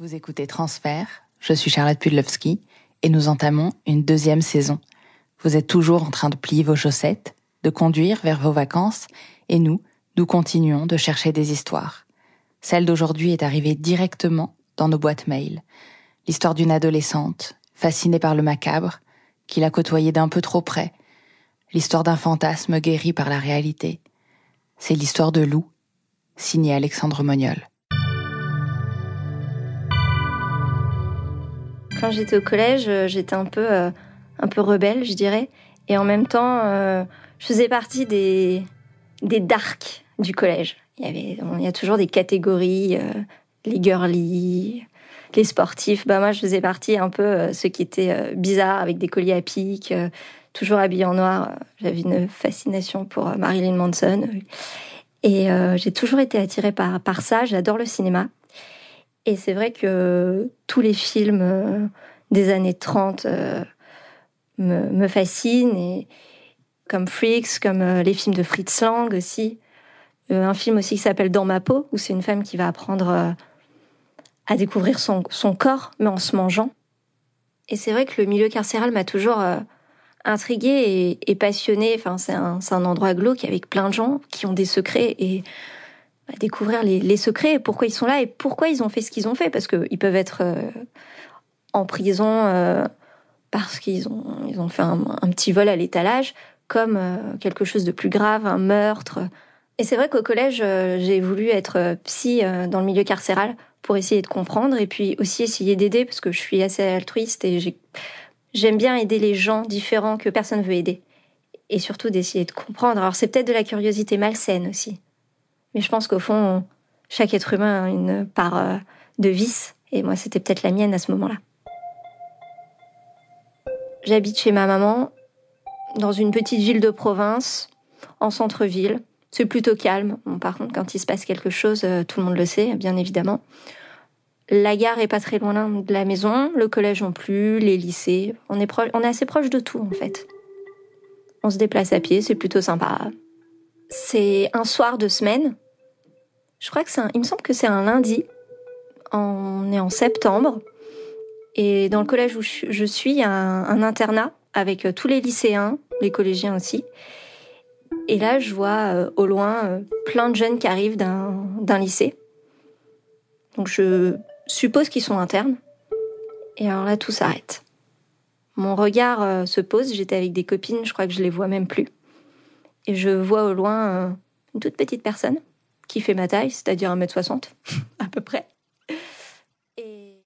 Vous écoutez Transfert, je suis Charlotte Pudlowski et nous entamons une deuxième saison. Vous êtes toujours en train de plier vos chaussettes, de conduire vers vos vacances et nous, nous continuons de chercher des histoires. Celle d'aujourd'hui est arrivée directement dans nos boîtes mail. L'histoire d'une adolescente, fascinée par le macabre, qui l'a côtoyée d'un peu trop près. L'histoire d'un fantasme guéri par la réalité. C'est l'histoire de Lou, signée Alexandre Mognol. Quand j'étais au collège, euh, j'étais un peu, euh, un peu rebelle, je dirais. Et en même temps, euh, je faisais partie des, des darks du collège. Il y, avait, il y a toujours des catégories, les girly, les sportifs. Bah, moi, je faisais partie un peu ceux qui étaient bizarres, avec des colliers à pic, toujours habillés en noir. J'avais une fascination pour Marilyn Manson. Et j'ai toujours été attirée par, par ça. J'adore le cinéma. Et c'est vrai que tous les films euh, des années 30 euh, me, me, fascinent, et, comme Freaks, comme euh, les films de Fritz Lang aussi. un film aussi qui s'appelle Dans ma peau, où c'est une femme qui va apprendre à découvrir son, son, corps, mais en se mangeant. Et c'est vrai que le milieu carcéral m'a toujours intriguée et, et passionnée. Enfin, c'est un, un endroit glauque avec plein de gens qui ont des secrets et découvrir les, secrets, pourquoi ils sont là et pourquoi ils ont fait ce qu'ils ont fait. Parce qu'ils peuvent être euh, en prison euh, parce qu'ils ont, ils ont fait un, petit vol à l'étalage, comme euh, quelque chose de plus grave, un meurtre. Et c'est vrai qu'au collège, j'ai voulu être psy dans le milieu carcéral pour essayer de comprendre et puis aussi essayer d'aider parce que je suis assez altruiste et j'aime bien aider les gens différents que personne veut aider. Et surtout d'essayer de comprendre. Alors c'est peut-être de la curiosité malsaine aussi. Mais je pense qu'au fond, chaque être humain a une part euh, de vice. Et moi, c'était peut-être la mienne à ce moment-là. J'habite chez ma maman, dans une petite ville de province, en centre-ville. C'est plutôt calme. par contre, quand il se passe quelque chose, euh, tout le monde le sait, bien évidemment. La gare est pas très loin de la maison, le collège non plus, les lycées. On est, on est assez proche de tout, en fait. On se déplace à pied, c'est plutôt sympa. C'est un soir de semaine. Je crois que c'est il me semble que c'est un lundi. On est en septembre. Et dans le collège où je suis, il y a un, internat avec euh, tous les lycéens, les collégiens aussi. Et là, je vois euh, au loin euh, plein de jeunes qui arrivent d'un lycée. Donc je suppose qu'ils sont internes. Et alors là, tout s'arrête. Mon regard se pose, j'étais avec des copines, je crois que je les vois même plus. Et je vois au loin euh, une toute petite personne qui fait ma taille, c'est-à-dire 1m60 à peu près.